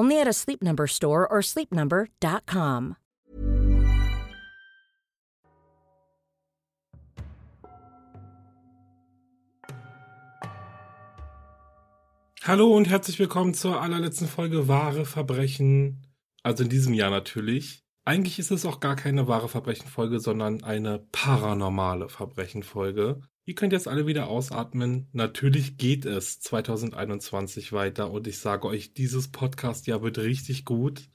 Only at a Sleep Number store or sleepnumber.com. Hallo und herzlich willkommen zur allerletzten Folge Wahre Verbrechen. Also in diesem Jahr natürlich. Eigentlich ist es auch gar keine wahre Verbrechenfolge, sondern eine paranormale Verbrechenfolge. Ihr könnt jetzt alle wieder ausatmen. Natürlich geht es 2021 weiter und ich sage euch, dieses Podcast ja wird richtig gut.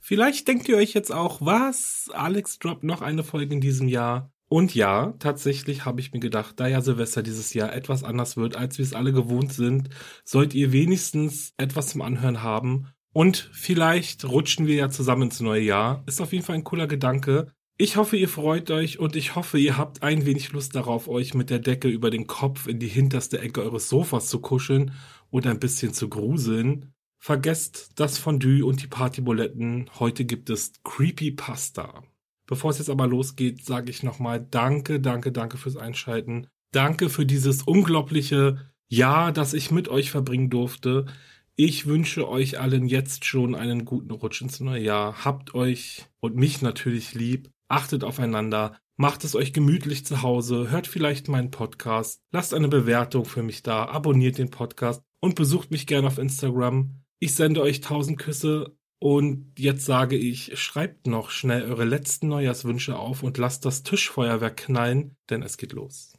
Vielleicht denkt ihr euch jetzt auch, was? Alex droppt noch eine Folge in diesem Jahr. Und ja, tatsächlich habe ich mir gedacht, da ja Silvester dieses Jahr etwas anders wird, als wir es alle gewohnt sind, sollt ihr wenigstens etwas zum Anhören haben. Und vielleicht rutschen wir ja zusammen ins neue Jahr. Ist auf jeden Fall ein cooler Gedanke. Ich hoffe, ihr freut euch und ich hoffe, ihr habt ein wenig Lust darauf, euch mit der Decke über den Kopf in die hinterste Ecke eures Sofas zu kuscheln und ein bisschen zu gruseln. Vergesst das Fondue und die Partybuletten. Heute gibt es Creepy Pasta. Bevor es jetzt aber losgeht, sage ich nochmal Danke, danke, danke fürs Einschalten. Danke für dieses unglaubliche Jahr, das ich mit euch verbringen durfte. Ich wünsche euch allen jetzt schon einen guten Rutsch ins neue Jahr. Habt euch und mich natürlich lieb. Achtet aufeinander. Macht es euch gemütlich zu Hause. Hört vielleicht meinen Podcast. Lasst eine Bewertung für mich da. Abonniert den Podcast und besucht mich gerne auf Instagram. Ich sende euch tausend Küsse und jetzt sage ich, schreibt noch schnell eure letzten Neujahrswünsche auf und lasst das Tischfeuerwerk knallen, denn es geht los.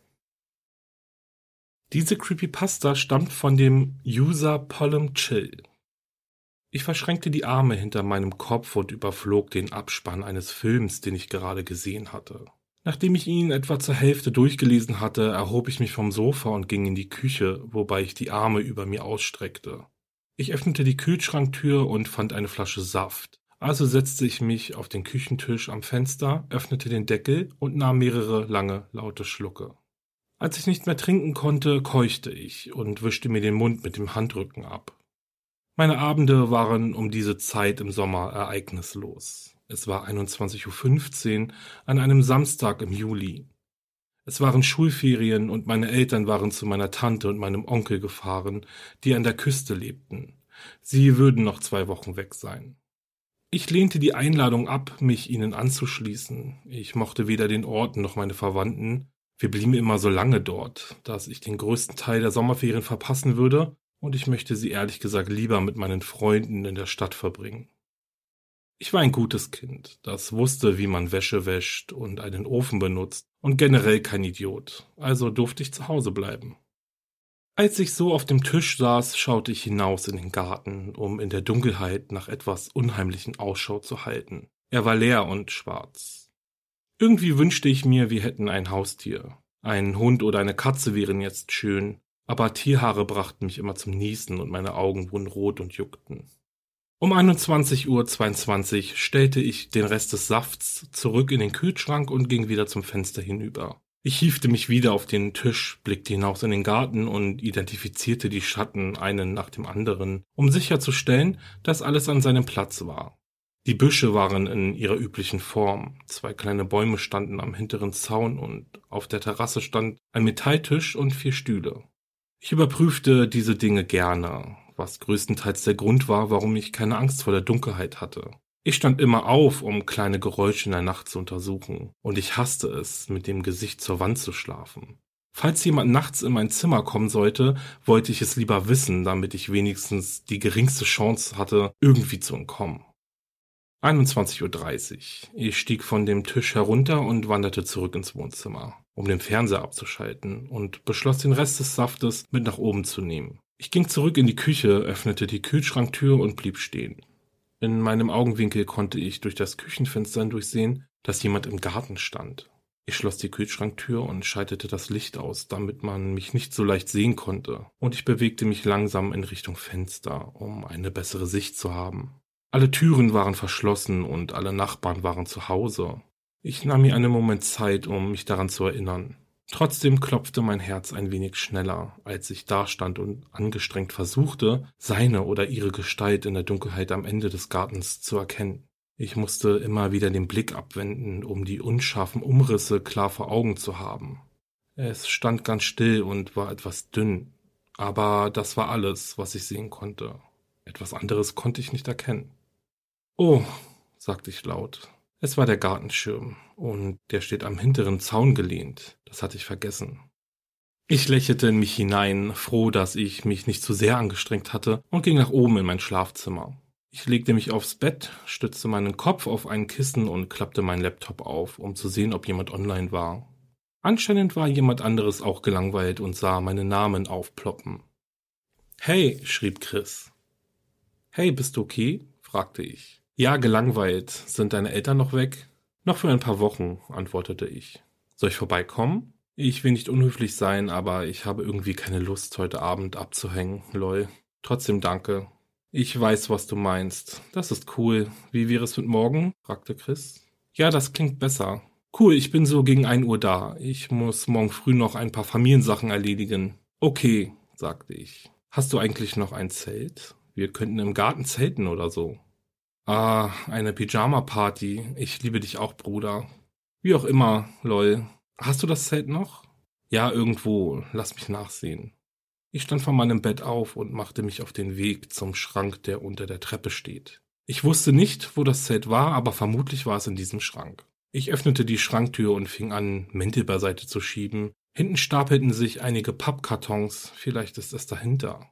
Diese Creepypasta stammt von dem User Pollum Chill. Ich verschränkte die Arme hinter meinem Kopf und überflog den Abspann eines Films, den ich gerade gesehen hatte. Nachdem ich ihn etwa zur Hälfte durchgelesen hatte, erhob ich mich vom Sofa und ging in die Küche, wobei ich die Arme über mir ausstreckte. Ich öffnete die Kühlschranktür und fand eine Flasche Saft. Also setzte ich mich auf den Küchentisch am Fenster, öffnete den Deckel und nahm mehrere lange, laute Schlucke. Als ich nicht mehr trinken konnte, keuchte ich und wischte mir den Mund mit dem Handrücken ab. Meine Abende waren um diese Zeit im Sommer ereignislos. Es war 21.15 Uhr an einem Samstag im Juli. Es waren Schulferien und meine Eltern waren zu meiner Tante und meinem Onkel gefahren, die an der Küste lebten. Sie würden noch zwei Wochen weg sein. Ich lehnte die Einladung ab, mich ihnen anzuschließen. Ich mochte weder den Ort noch meine Verwandten. Wir blieben immer so lange dort, dass ich den größten Teil der Sommerferien verpassen würde, und ich möchte sie ehrlich gesagt lieber mit meinen Freunden in der Stadt verbringen. Ich war ein gutes Kind, das wusste, wie man Wäsche wäscht und einen Ofen benutzt und generell kein Idiot, also durfte ich zu Hause bleiben. Als ich so auf dem Tisch saß, schaute ich hinaus in den Garten, um in der Dunkelheit nach etwas unheimlichen Ausschau zu halten. Er war leer und schwarz. Irgendwie wünschte ich mir, wir hätten ein Haustier. Ein Hund oder eine Katze wären jetzt schön, aber Tierhaare brachten mich immer zum Niesen und meine Augen wurden rot und juckten. Um 21.22 Uhr stellte ich den Rest des Safts zurück in den Kühlschrank und ging wieder zum Fenster hinüber. Ich hiefte mich wieder auf den Tisch, blickte hinaus in den Garten und identifizierte die Schatten einen nach dem anderen, um sicherzustellen, dass alles an seinem Platz war. Die Büsche waren in ihrer üblichen Form, zwei kleine Bäume standen am hinteren Zaun und auf der Terrasse stand ein Metalltisch und vier Stühle. Ich überprüfte diese Dinge gerne, was größtenteils der Grund war, warum ich keine Angst vor der Dunkelheit hatte. Ich stand immer auf, um kleine Geräusche in der Nacht zu untersuchen, und ich hasste es, mit dem Gesicht zur Wand zu schlafen. Falls jemand nachts in mein Zimmer kommen sollte, wollte ich es lieber wissen, damit ich wenigstens die geringste Chance hatte, irgendwie zu entkommen. 21.30 Uhr. Ich stieg von dem Tisch herunter und wanderte zurück ins Wohnzimmer, um den Fernseher abzuschalten und beschloss den Rest des Saftes mit nach oben zu nehmen. Ich ging zurück in die Küche, öffnete die Kühlschranktür und blieb stehen. In meinem Augenwinkel konnte ich durch das Küchenfenster hindurchsehen, dass jemand im Garten stand. Ich schloss die Kühlschranktür und schaltete das Licht aus, damit man mich nicht so leicht sehen konnte, und ich bewegte mich langsam in Richtung Fenster, um eine bessere Sicht zu haben. Alle Türen waren verschlossen und alle Nachbarn waren zu Hause. Ich nahm mir einen Moment Zeit, um mich daran zu erinnern. Trotzdem klopfte mein Herz ein wenig schneller, als ich dastand und angestrengt versuchte, seine oder ihre Gestalt in der Dunkelheit am Ende des Gartens zu erkennen. Ich musste immer wieder den Blick abwenden, um die unscharfen Umrisse klar vor Augen zu haben. Es stand ganz still und war etwas dünn, aber das war alles, was ich sehen konnte. Etwas anderes konnte ich nicht erkennen. Oh, sagte ich laut. Es war der Gartenschirm, und der steht am hinteren Zaun gelehnt. Das hatte ich vergessen. Ich lächelte in mich hinein, froh, dass ich mich nicht zu sehr angestrengt hatte, und ging nach oben in mein Schlafzimmer. Ich legte mich aufs Bett, stützte meinen Kopf auf ein Kissen und klappte meinen Laptop auf, um zu sehen, ob jemand online war. Anscheinend war jemand anderes auch gelangweilt und sah meinen Namen aufploppen. Hey, schrieb Chris. Hey, bist du okay? fragte ich. Ja, gelangweilt. Sind deine Eltern noch weg? Noch für ein paar Wochen, antwortete ich. Soll ich vorbeikommen? Ich will nicht unhöflich sein, aber ich habe irgendwie keine Lust, heute Abend abzuhängen, lol. Trotzdem danke. Ich weiß, was du meinst. Das ist cool. Wie wäre es mit morgen? fragte Chris. Ja, das klingt besser. Cool, ich bin so gegen ein Uhr da. Ich muss morgen früh noch ein paar Familiensachen erledigen. Okay, sagte ich. Hast du eigentlich noch ein Zelt? Wir könnten im Garten zelten oder so. Ah, eine Pyjama-Party. Ich liebe dich auch, Bruder. Wie auch immer, lol. Hast du das Zelt noch? Ja, irgendwo. Lass mich nachsehen. Ich stand von meinem Bett auf und machte mich auf den Weg zum Schrank, der unter der Treppe steht. Ich wusste nicht, wo das Zelt war, aber vermutlich war es in diesem Schrank. Ich öffnete die Schranktür und fing an, Mäntel beiseite zu schieben. Hinten stapelten sich einige Pappkartons, vielleicht ist es dahinter.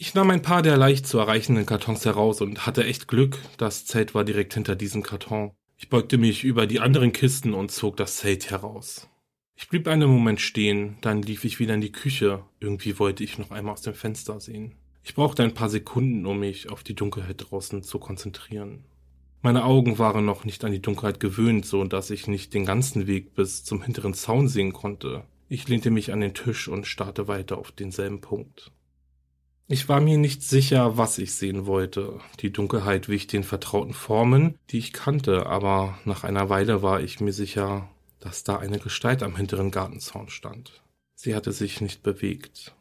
Ich nahm ein paar der leicht zu erreichenden Kartons heraus und hatte echt Glück, das Zelt war direkt hinter diesem Karton. Ich beugte mich über die anderen Kisten und zog das Zelt heraus. Ich blieb einen Moment stehen, dann lief ich wieder in die Küche. Irgendwie wollte ich noch einmal aus dem Fenster sehen. Ich brauchte ein paar Sekunden, um mich auf die Dunkelheit draußen zu konzentrieren. Meine Augen waren noch nicht an die Dunkelheit gewöhnt, so dass ich nicht den ganzen Weg bis zum hinteren Zaun sehen konnte. Ich lehnte mich an den Tisch und starrte weiter auf denselben Punkt. Ich war mir nicht sicher, was ich sehen wollte. Die Dunkelheit wich den vertrauten Formen, die ich kannte, aber nach einer Weile war ich mir sicher, dass da eine Gestalt am hinteren Gartenzaun stand. Sie hatte sich nicht bewegt.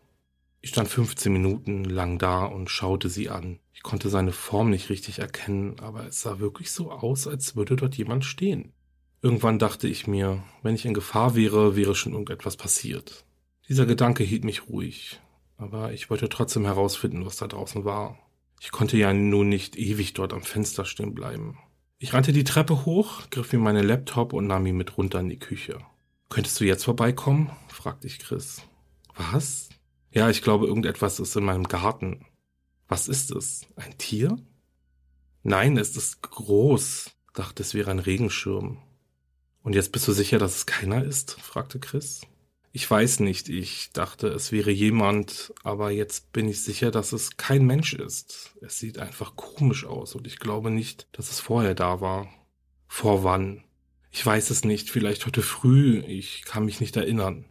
Ich stand 15 Minuten lang da und schaute sie an. Ich konnte seine Form nicht richtig erkennen, aber es sah wirklich so aus, als würde dort jemand stehen. Irgendwann dachte ich mir, wenn ich in Gefahr wäre, wäre schon irgendetwas passiert. Dieser Gedanke hielt mich ruhig aber ich wollte trotzdem herausfinden, was da draußen war. Ich konnte ja nun nicht ewig dort am Fenster stehen bleiben. Ich rannte die Treppe hoch, griff mir meinen Laptop und nahm ihn mit runter in die Küche. Könntest du jetzt vorbeikommen? fragte ich Chris. Was? Ja, ich glaube, irgendetwas ist in meinem Garten. Was ist es? Ein Tier? Nein, es ist groß. Dachte, es wäre ein Regenschirm. Und jetzt bist du sicher, dass es keiner ist? fragte Chris. Ich weiß nicht, ich dachte, es wäre jemand, aber jetzt bin ich sicher, dass es kein Mensch ist. Es sieht einfach komisch aus und ich glaube nicht, dass es vorher da war. Vor wann? Ich weiß es nicht, vielleicht heute früh, ich kann mich nicht erinnern.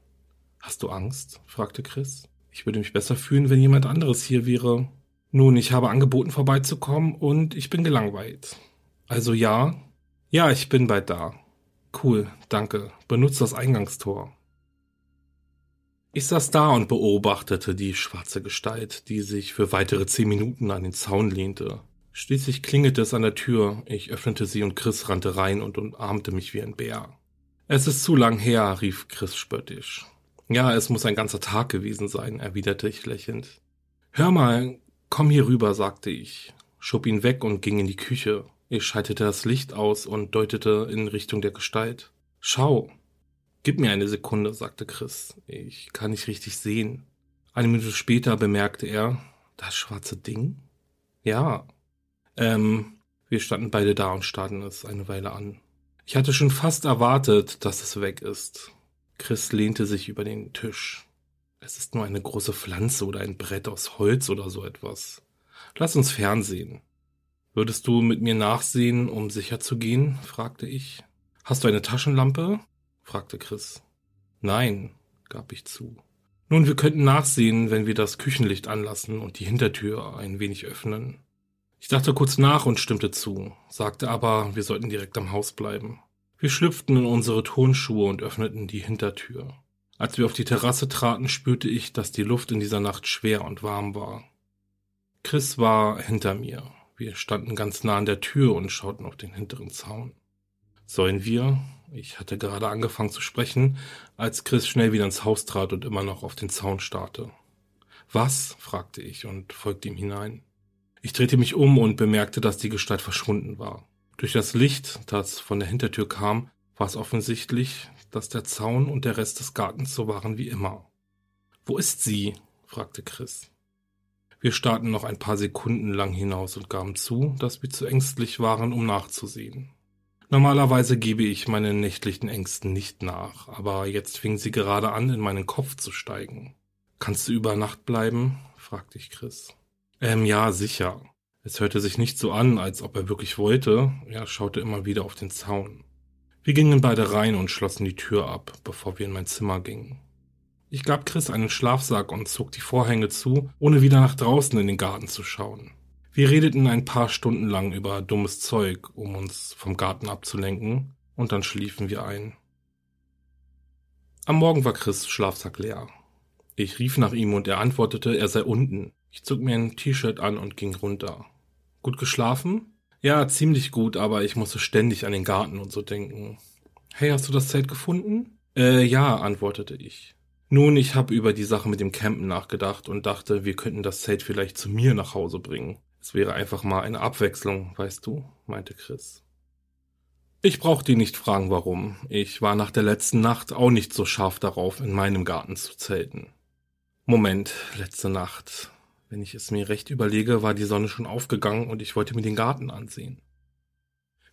Hast du Angst? fragte Chris. Ich würde mich besser fühlen, wenn jemand anderes hier wäre. Nun, ich habe angeboten vorbeizukommen und ich bin gelangweilt. Also ja? Ja, ich bin bald da. Cool, danke. Benutzt das Eingangstor. Ich saß da und beobachtete die schwarze Gestalt, die sich für weitere zehn Minuten an den Zaun lehnte. Schließlich klingelte es an der Tür, ich öffnete sie und Chris rannte rein und umarmte mich wie ein Bär. Es ist zu lang her, rief Chris spöttisch. Ja, es muss ein ganzer Tag gewesen sein, erwiderte ich lächelnd. Hör mal, komm hier rüber, sagte ich, schob ihn weg und ging in die Küche. Ich schaltete das Licht aus und deutete in Richtung der Gestalt. Schau. Gib mir eine Sekunde, sagte Chris. Ich kann nicht richtig sehen. Eine Minute später bemerkte er, das schwarze Ding? Ja. Ähm, wir standen beide da und starrten es eine Weile an. Ich hatte schon fast erwartet, dass es weg ist. Chris lehnte sich über den Tisch. Es ist nur eine große Pflanze oder ein Brett aus Holz oder so etwas. Lass uns fernsehen. Würdest du mit mir nachsehen, um sicher zu gehen? fragte ich. Hast du eine Taschenlampe? Fragte Chris. Nein, gab ich zu. Nun, wir könnten nachsehen, wenn wir das Küchenlicht anlassen und die Hintertür ein wenig öffnen. Ich dachte kurz nach und stimmte zu, sagte aber, wir sollten direkt am Haus bleiben. Wir schlüpften in unsere Turnschuhe und öffneten die Hintertür. Als wir auf die Terrasse traten, spürte ich, dass die Luft in dieser Nacht schwer und warm war. Chris war hinter mir. Wir standen ganz nah an der Tür und schauten auf den hinteren Zaun. Sollen wir? Ich hatte gerade angefangen zu sprechen, als Chris schnell wieder ins Haus trat und immer noch auf den Zaun starrte. Was? fragte ich und folgte ihm hinein. Ich drehte mich um und bemerkte, dass die Gestalt verschwunden war. Durch das Licht, das von der Hintertür kam, war es offensichtlich, dass der Zaun und der Rest des Gartens so waren wie immer. Wo ist sie? fragte Chris. Wir starrten noch ein paar Sekunden lang hinaus und gaben zu, dass wir zu ängstlich waren, um nachzusehen. Normalerweise gebe ich meinen nächtlichen Ängsten nicht nach, aber jetzt fing sie gerade an, in meinen Kopf zu steigen. Kannst du über Nacht bleiben? fragte ich Chris. Ähm, ja, sicher. Es hörte sich nicht so an, als ob er wirklich wollte. Er schaute immer wieder auf den Zaun. Wir gingen beide rein und schlossen die Tür ab, bevor wir in mein Zimmer gingen. Ich gab Chris einen Schlafsack und zog die Vorhänge zu, ohne wieder nach draußen in den Garten zu schauen. Wir redeten ein paar Stunden lang über dummes Zeug, um uns vom Garten abzulenken, und dann schliefen wir ein. Am Morgen war Chris Schlafsack leer. Ich rief nach ihm und er antwortete, er sei unten. Ich zog mir ein T-Shirt an und ging runter. Gut geschlafen? Ja, ziemlich gut, aber ich musste ständig an den Garten und so denken. Hey, hast du das Zelt gefunden? Äh, ja, antwortete ich. Nun, ich habe über die Sache mit dem Campen nachgedacht und dachte, wir könnten das Zelt vielleicht zu mir nach Hause bringen. Es wäre einfach mal eine Abwechslung, weißt du, meinte Chris. Ich brauchte ihn nicht fragen, warum. Ich war nach der letzten Nacht auch nicht so scharf darauf, in meinem Garten zu zelten. Moment, letzte Nacht. Wenn ich es mir recht überlege, war die Sonne schon aufgegangen und ich wollte mir den Garten ansehen.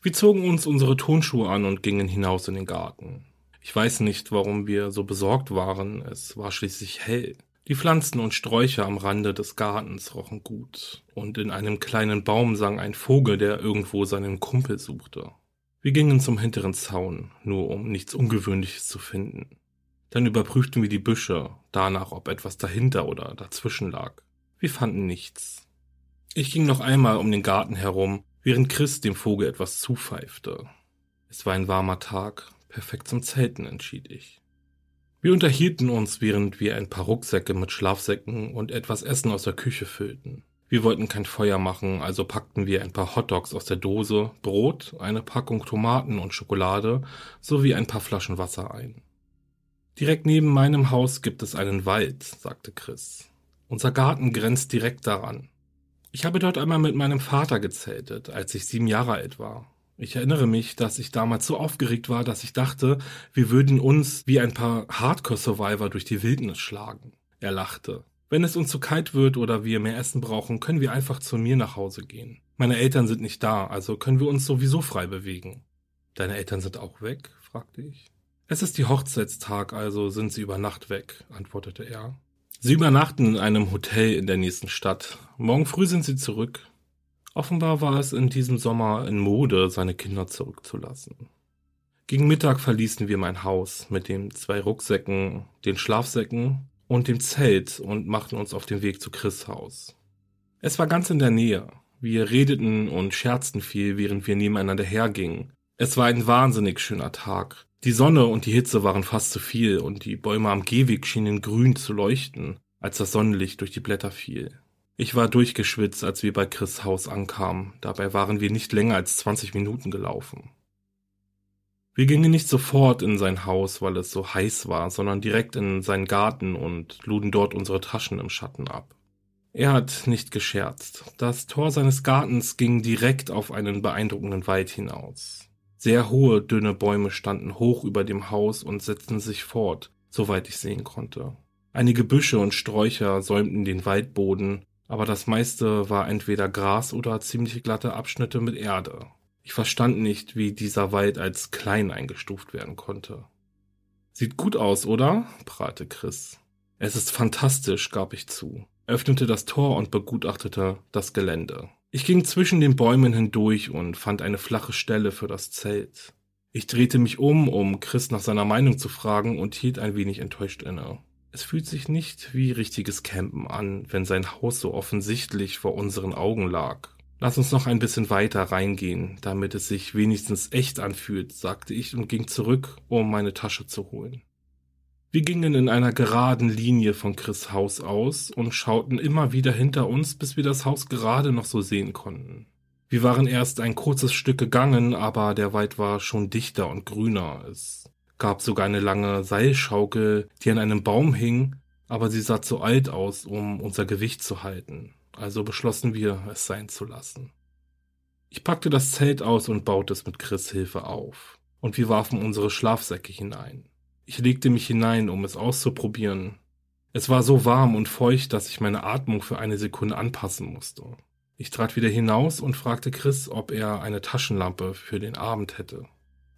Wir zogen uns unsere Tonschuhe an und gingen hinaus in den Garten. Ich weiß nicht, warum wir so besorgt waren, es war schließlich hell. Die Pflanzen und Sträucher am Rande des Gartens rochen gut, und in einem kleinen Baum sang ein Vogel, der irgendwo seinen Kumpel suchte. Wir gingen zum hinteren Zaun, nur um nichts Ungewöhnliches zu finden. Dann überprüften wir die Büsche, danach, ob etwas dahinter oder dazwischen lag. Wir fanden nichts. Ich ging noch einmal um den Garten herum, während Chris dem Vogel etwas zupfeifte. Es war ein warmer Tag, perfekt zum Zelten, entschied ich. Wir unterhielten uns, während wir ein paar Rucksäcke mit Schlafsäcken und etwas Essen aus der Küche füllten. Wir wollten kein Feuer machen, also packten wir ein paar Hotdogs aus der Dose, Brot, eine Packung Tomaten und Schokolade sowie ein paar Flaschen Wasser ein. Direkt neben meinem Haus gibt es einen Wald, sagte Chris. Unser Garten grenzt direkt daran. Ich habe dort einmal mit meinem Vater gezeltet, als ich sieben Jahre alt war. Ich erinnere mich, dass ich damals so aufgeregt war, dass ich dachte, wir würden uns wie ein paar Hardcore-Survivor durch die Wildnis schlagen. Er lachte. Wenn es uns zu kalt wird oder wir mehr Essen brauchen, können wir einfach zu mir nach Hause gehen. Meine Eltern sind nicht da, also können wir uns sowieso frei bewegen. Deine Eltern sind auch weg? fragte ich. Es ist die Hochzeitstag, also sind sie über Nacht weg, antwortete er. Sie übernachten in einem Hotel in der nächsten Stadt. Morgen früh sind sie zurück. Offenbar war es in diesem Sommer in Mode, seine Kinder zurückzulassen. Gegen Mittag verließen wir mein Haus mit den zwei Rucksäcken, den Schlafsäcken und dem Zelt und machten uns auf den Weg zu Chris Haus. Es war ganz in der Nähe. Wir redeten und scherzten viel, während wir nebeneinander hergingen. Es war ein wahnsinnig schöner Tag. Die Sonne und die Hitze waren fast zu viel und die Bäume am Gehweg schienen grün zu leuchten, als das Sonnenlicht durch die Blätter fiel. Ich war durchgeschwitzt, als wir bei Chris Haus ankamen. Dabei waren wir nicht länger als 20 Minuten gelaufen. Wir gingen nicht sofort in sein Haus, weil es so heiß war, sondern direkt in seinen Garten und luden dort unsere Taschen im Schatten ab. Er hat nicht gescherzt. Das Tor seines Gartens ging direkt auf einen beeindruckenden Wald hinaus. Sehr hohe, dünne Bäume standen hoch über dem Haus und setzten sich fort, soweit ich sehen konnte. Einige Büsche und Sträucher säumten den Waldboden, aber das meiste war entweder Gras oder ziemlich glatte Abschnitte mit Erde. Ich verstand nicht, wie dieser Wald als klein eingestuft werden konnte. Sieht gut aus, oder? prahlte Chris. Es ist fantastisch, gab ich zu öffnete das Tor und begutachtete das Gelände. Ich ging zwischen den Bäumen hindurch und fand eine flache Stelle für das Zelt. Ich drehte mich um, um Chris nach seiner Meinung zu fragen und hielt ein wenig enttäuscht inne. Es fühlt sich nicht wie richtiges Campen an, wenn sein Haus so offensichtlich vor unseren Augen lag. Lass uns noch ein bisschen weiter reingehen, damit es sich wenigstens echt anfühlt, sagte ich und ging zurück, um meine Tasche zu holen. Wir gingen in einer geraden Linie von Chris Haus aus und schauten immer wieder hinter uns, bis wir das Haus gerade noch so sehen konnten. Wir waren erst ein kurzes Stück gegangen, aber der Wald war schon dichter und grüner. Es gab sogar eine lange Seilschaukel, die an einem Baum hing, aber sie sah zu alt aus, um unser Gewicht zu halten. Also beschlossen wir, es sein zu lassen. Ich packte das Zelt aus und baute es mit Chris Hilfe auf. Und wir warfen unsere Schlafsäcke hinein. Ich legte mich hinein, um es auszuprobieren. Es war so warm und feucht, dass ich meine Atmung für eine Sekunde anpassen musste. Ich trat wieder hinaus und fragte Chris, ob er eine Taschenlampe für den Abend hätte.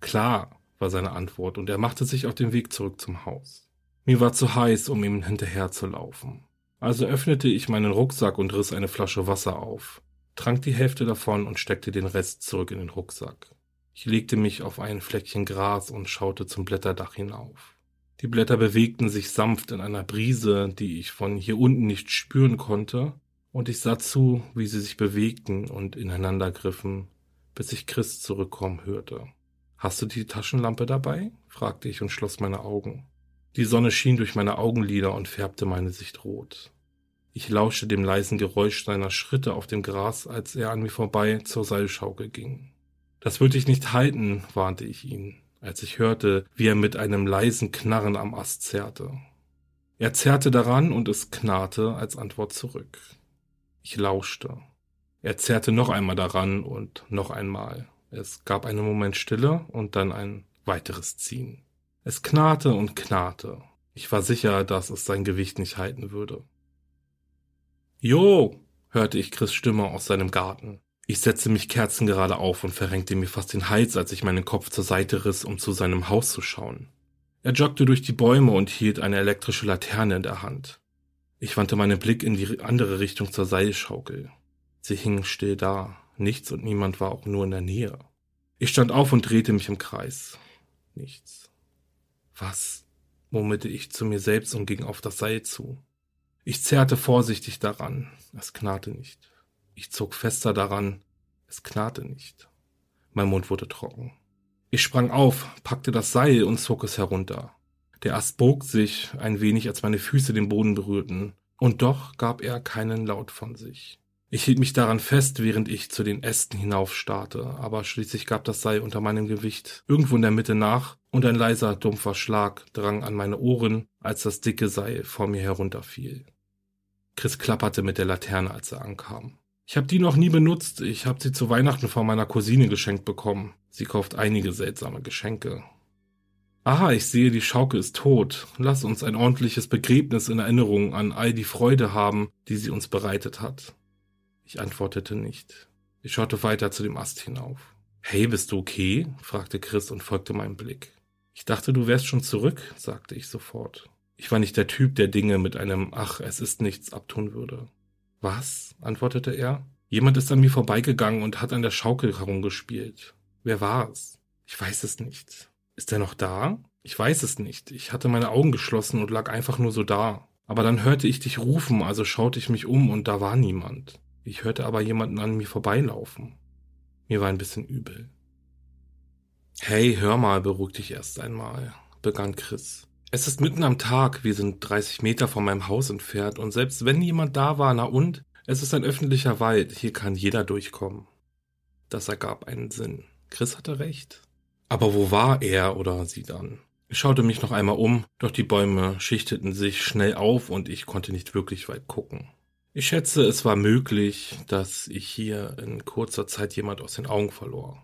Klar, war seine Antwort, und er machte sich auf den Weg zurück zum Haus. Mir war zu heiß, um ihm hinterherzulaufen. Also öffnete ich meinen Rucksack und riss eine Flasche Wasser auf, trank die Hälfte davon und steckte den Rest zurück in den Rucksack. Ich legte mich auf ein Fleckchen Gras und schaute zum Blätterdach hinauf. Die Blätter bewegten sich sanft in einer Brise, die ich von hier unten nicht spüren konnte, und ich sah zu, wie sie sich bewegten und ineinander griffen, bis ich Chris zurückkommen hörte. Hast du die Taschenlampe dabei? fragte ich und schloss meine Augen. Die Sonne schien durch meine Augenlider und färbte meine Sicht rot. Ich lauschte dem leisen Geräusch seiner Schritte auf dem Gras, als er an mir vorbei zur Seilschaukel ging. Das würde ich nicht halten, warnte ich ihn, als ich hörte, wie er mit einem leisen Knarren am Ast zerrte. Er zerrte daran und es knarrte als Antwort zurück. Ich lauschte. Er zerrte noch einmal daran und noch einmal. Es gab einen Moment Stille und dann ein weiteres Ziehen. Es knarrte und knarrte. Ich war sicher, dass es sein Gewicht nicht halten würde. Jo, hörte ich Chris Stimme aus seinem Garten. Ich setzte mich kerzengerade auf und verrenkte mir fast den Hals, als ich meinen Kopf zur Seite riss, um zu seinem Haus zu schauen. Er joggte durch die Bäume und hielt eine elektrische Laterne in der Hand. Ich wandte meinen Blick in die andere Richtung zur Seilschaukel. Sie hing still da, nichts und niemand war auch nur in der Nähe. Ich stand auf und drehte mich im Kreis. Nichts. Was? murmelte ich zu mir selbst und ging auf das Seil zu. Ich zerrte vorsichtig daran. Es knarrte nicht. Ich zog fester daran. Es knarrte nicht. Mein Mund wurde trocken. Ich sprang auf, packte das Seil und zog es herunter. Der Ast bog sich ein wenig, als meine Füße den Boden berührten, und doch gab er keinen Laut von sich. Ich hielt mich daran fest, während ich zu den Ästen hinaufstarrte, aber schließlich gab das Seil unter meinem Gewicht irgendwo in der Mitte nach, und ein leiser, dumpfer Schlag drang an meine Ohren, als das dicke Seil vor mir herunterfiel. Chris klapperte mit der Laterne, als er ankam. Ich habe die noch nie benutzt. Ich habe sie zu Weihnachten von meiner Cousine geschenkt bekommen. Sie kauft einige seltsame Geschenke. Aha, ich sehe, die Schaukel ist tot. Lass uns ein ordentliches Begräbnis in Erinnerung an all die Freude haben, die sie uns bereitet hat. Ich antwortete nicht. Ich schaute weiter zu dem Ast hinauf. Hey, bist du okay? fragte Chris und folgte meinem Blick. Ich dachte, du wärst schon zurück, sagte ich sofort. Ich war nicht der Typ, der Dinge mit einem Ach, es ist nichts abtun würde. Was? antwortete er. Jemand ist an mir vorbeigegangen und hat an der Schaukel herumgespielt. Wer war es? Ich weiß es nicht. Ist er noch da? Ich weiß es nicht. Ich hatte meine Augen geschlossen und lag einfach nur so da. Aber dann hörte ich dich rufen, also schaute ich mich um und da war niemand. Ich hörte aber jemanden an mir vorbeilaufen. Mir war ein bisschen übel. Hey, hör mal, beruhig dich erst einmal, begann Chris. Es ist mitten am Tag, wir sind 30 Meter von meinem Haus entfernt und selbst wenn jemand da war, na und? Es ist ein öffentlicher Wald, hier kann jeder durchkommen. Das ergab einen Sinn. Chris hatte recht. Aber wo war er oder sie dann? Ich schaute mich noch einmal um, doch die Bäume schichteten sich schnell auf und ich konnte nicht wirklich weit gucken. Ich schätze, es war möglich, dass ich hier in kurzer Zeit jemand aus den Augen verlor.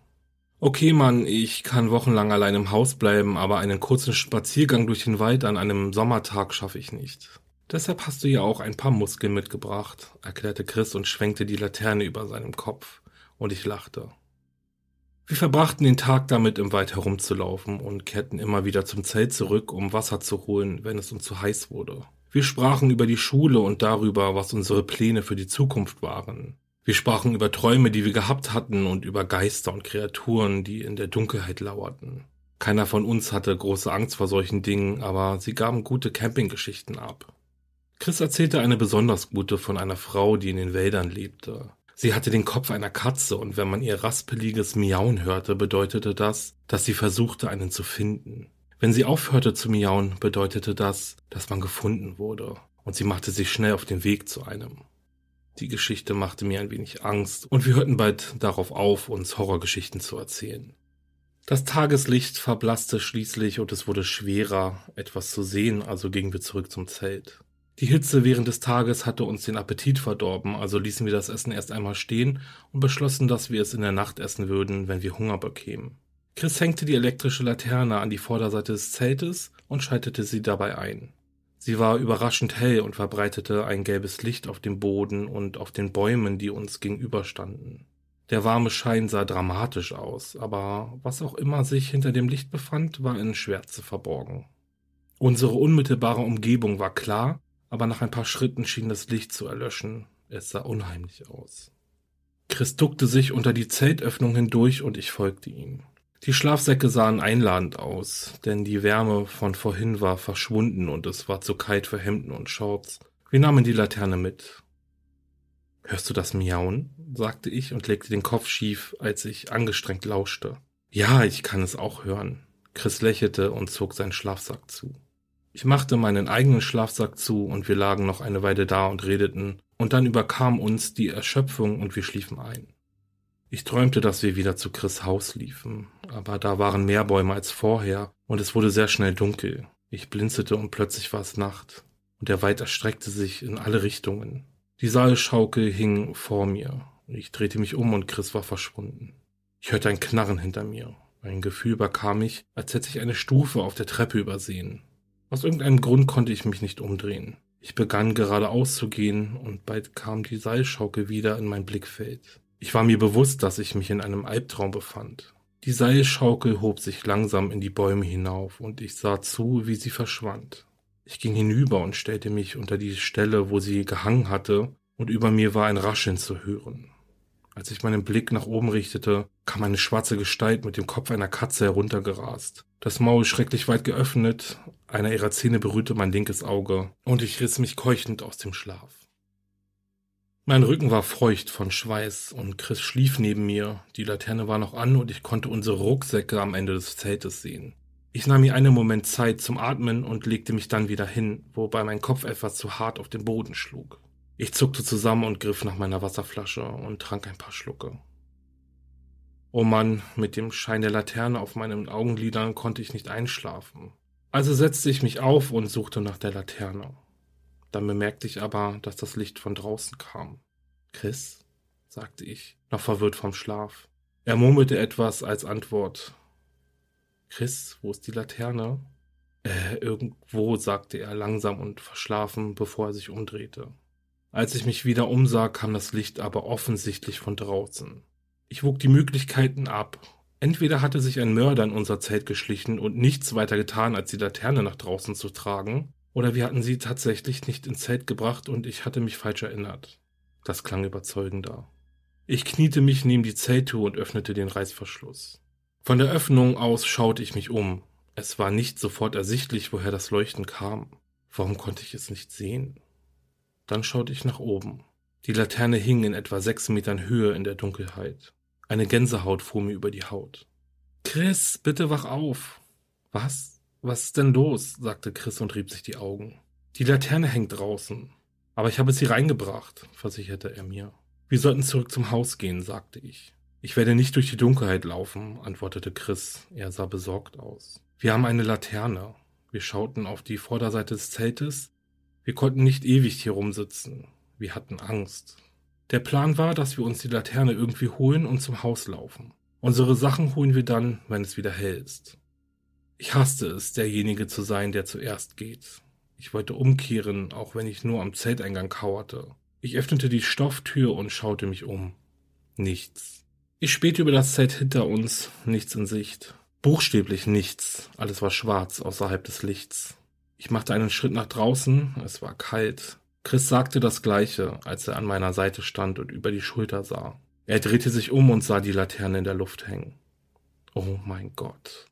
Okay, Mann, ich kann wochenlang allein im Haus bleiben, aber einen kurzen Spaziergang durch den Wald an einem Sommertag schaffe ich nicht. Deshalb hast du ja auch ein paar Muskeln mitgebracht, erklärte Chris und schwenkte die Laterne über seinem Kopf, und ich lachte. Wir verbrachten den Tag damit, im Wald herumzulaufen und kehrten immer wieder zum Zelt zurück, um Wasser zu holen, wenn es uns zu heiß wurde. Wir sprachen über die Schule und darüber, was unsere Pläne für die Zukunft waren. Wir sprachen über Träume, die wir gehabt hatten und über Geister und Kreaturen, die in der Dunkelheit lauerten. Keiner von uns hatte große Angst vor solchen Dingen, aber sie gaben gute Campinggeschichten ab. Chris erzählte eine besonders gute von einer Frau, die in den Wäldern lebte. Sie hatte den Kopf einer Katze und wenn man ihr raspeliges Miauen hörte, bedeutete das, dass sie versuchte, einen zu finden. Wenn sie aufhörte zu miauen, bedeutete das, dass man gefunden wurde und sie machte sich schnell auf den Weg zu einem. Die Geschichte machte mir ein wenig Angst und wir hörten bald darauf auf, uns Horrorgeschichten zu erzählen. Das Tageslicht verblasste schließlich und es wurde schwerer, etwas zu sehen, also gingen wir zurück zum Zelt. Die Hitze während des Tages hatte uns den Appetit verdorben, also ließen wir das Essen erst einmal stehen und beschlossen, dass wir es in der Nacht essen würden, wenn wir Hunger bekämen. Chris hängte die elektrische Laterne an die Vorderseite des Zeltes und schaltete sie dabei ein. Sie war überraschend hell und verbreitete ein gelbes Licht auf dem Boden und auf den Bäumen, die uns gegenüberstanden. Der warme Schein sah dramatisch aus, aber was auch immer sich hinter dem Licht befand, war in Schwärze verborgen. Unsere unmittelbare Umgebung war klar, aber nach ein paar Schritten schien das Licht zu erlöschen. Es sah unheimlich aus. Chris duckte sich unter die Zeltöffnung hindurch und ich folgte ihm. Die Schlafsäcke sahen einladend aus, denn die Wärme von vorhin war verschwunden und es war zu kalt für Hemden und Shorts. Wir nahmen die Laterne mit. Hörst du das Miauen? sagte ich und legte den Kopf schief, als ich angestrengt lauschte. Ja, ich kann es auch hören. Chris lächelte und zog seinen Schlafsack zu. Ich machte meinen eigenen Schlafsack zu und wir lagen noch eine Weile da und redeten, und dann überkam uns die Erschöpfung und wir schliefen ein. Ich träumte, dass wir wieder zu Chris Haus liefen, aber da waren mehr Bäume als vorher und es wurde sehr schnell dunkel. Ich blinzelte und plötzlich war es Nacht und der Wald erstreckte sich in alle Richtungen. Die Saalschaukel hing vor mir. Ich drehte mich um und Chris war verschwunden. Ich hörte ein Knarren hinter mir. Ein Gefühl überkam mich, als hätte ich eine Stufe auf der Treppe übersehen. Aus irgendeinem Grund konnte ich mich nicht umdrehen. Ich begann geradeaus zu gehen und bald kam die Seilschaukel wieder in mein Blickfeld. Ich war mir bewusst, dass ich mich in einem Albtraum befand. Die Seilschaukel hob sich langsam in die Bäume hinauf und ich sah zu, wie sie verschwand. Ich ging hinüber und stellte mich unter die Stelle, wo sie gehangen hatte, und über mir war ein Rascheln zu hören. Als ich meinen Blick nach oben richtete, kam eine schwarze Gestalt mit dem Kopf einer Katze heruntergerast. Das Maul schrecklich weit geöffnet, einer ihrer Zähne berührte mein linkes Auge, und ich riss mich keuchend aus dem Schlaf. Mein Rücken war feucht von Schweiß, und Chris schlief neben mir, die Laterne war noch an, und ich konnte unsere Rucksäcke am Ende des Zeltes sehen. Ich nahm mir einen Moment Zeit zum Atmen und legte mich dann wieder hin, wobei mein Kopf etwas zu hart auf den Boden schlug. Ich zuckte zusammen und griff nach meiner Wasserflasche und trank ein paar Schlucke. Oh Mann, mit dem Schein der Laterne auf meinen Augenlidern konnte ich nicht einschlafen. Also setzte ich mich auf und suchte nach der Laterne. Dann bemerkte ich aber, dass das Licht von draußen kam. Chris? sagte ich, noch verwirrt vom Schlaf. Er murmelte etwas als Antwort. Chris, wo ist die Laterne? Äh, irgendwo, sagte er langsam und verschlafen, bevor er sich umdrehte. Als ich mich wieder umsah, kam das Licht aber offensichtlich von draußen. Ich wog die Möglichkeiten ab. Entweder hatte sich ein Mörder in unser Zelt geschlichen und nichts weiter getan, als die Laterne nach draußen zu tragen, oder wir hatten sie tatsächlich nicht ins Zelt gebracht und ich hatte mich falsch erinnert. Das klang überzeugender. Ich kniete mich neben die Zelttür und öffnete den Reißverschluss. Von der Öffnung aus schaute ich mich um. Es war nicht sofort ersichtlich, woher das Leuchten kam. Warum konnte ich es nicht sehen? Dann schaute ich nach oben. Die Laterne hing in etwa sechs Metern Höhe in der Dunkelheit. Eine Gänsehaut fuhr mir über die Haut. Chris, bitte wach auf. Was? Was ist denn los? sagte Chris und rieb sich die Augen. Die Laterne hängt draußen. Aber ich habe sie reingebracht, versicherte er mir. Wir sollten zurück zum Haus gehen, sagte ich. Ich werde nicht durch die Dunkelheit laufen, antwortete Chris. Er sah besorgt aus. Wir haben eine Laterne. Wir schauten auf die Vorderseite des Zeltes. Wir konnten nicht ewig hier rumsitzen. Wir hatten Angst. Der Plan war, dass wir uns die Laterne irgendwie holen und zum Haus laufen. Unsere Sachen holen wir dann, wenn es wieder hell ist. Ich hasste es, derjenige zu sein, der zuerst geht. Ich wollte umkehren, auch wenn ich nur am Zelteingang kauerte. Ich öffnete die Stofftür und schaute mich um. Nichts. Ich spähte über das Zelt hinter uns, nichts in Sicht. Buchstäblich nichts, alles war schwarz außerhalb des Lichts. Ich machte einen Schritt nach draußen, es war kalt. Chris sagte das gleiche, als er an meiner Seite stand und über die Schulter sah. Er drehte sich um und sah die Laterne in der Luft hängen. Oh mein Gott.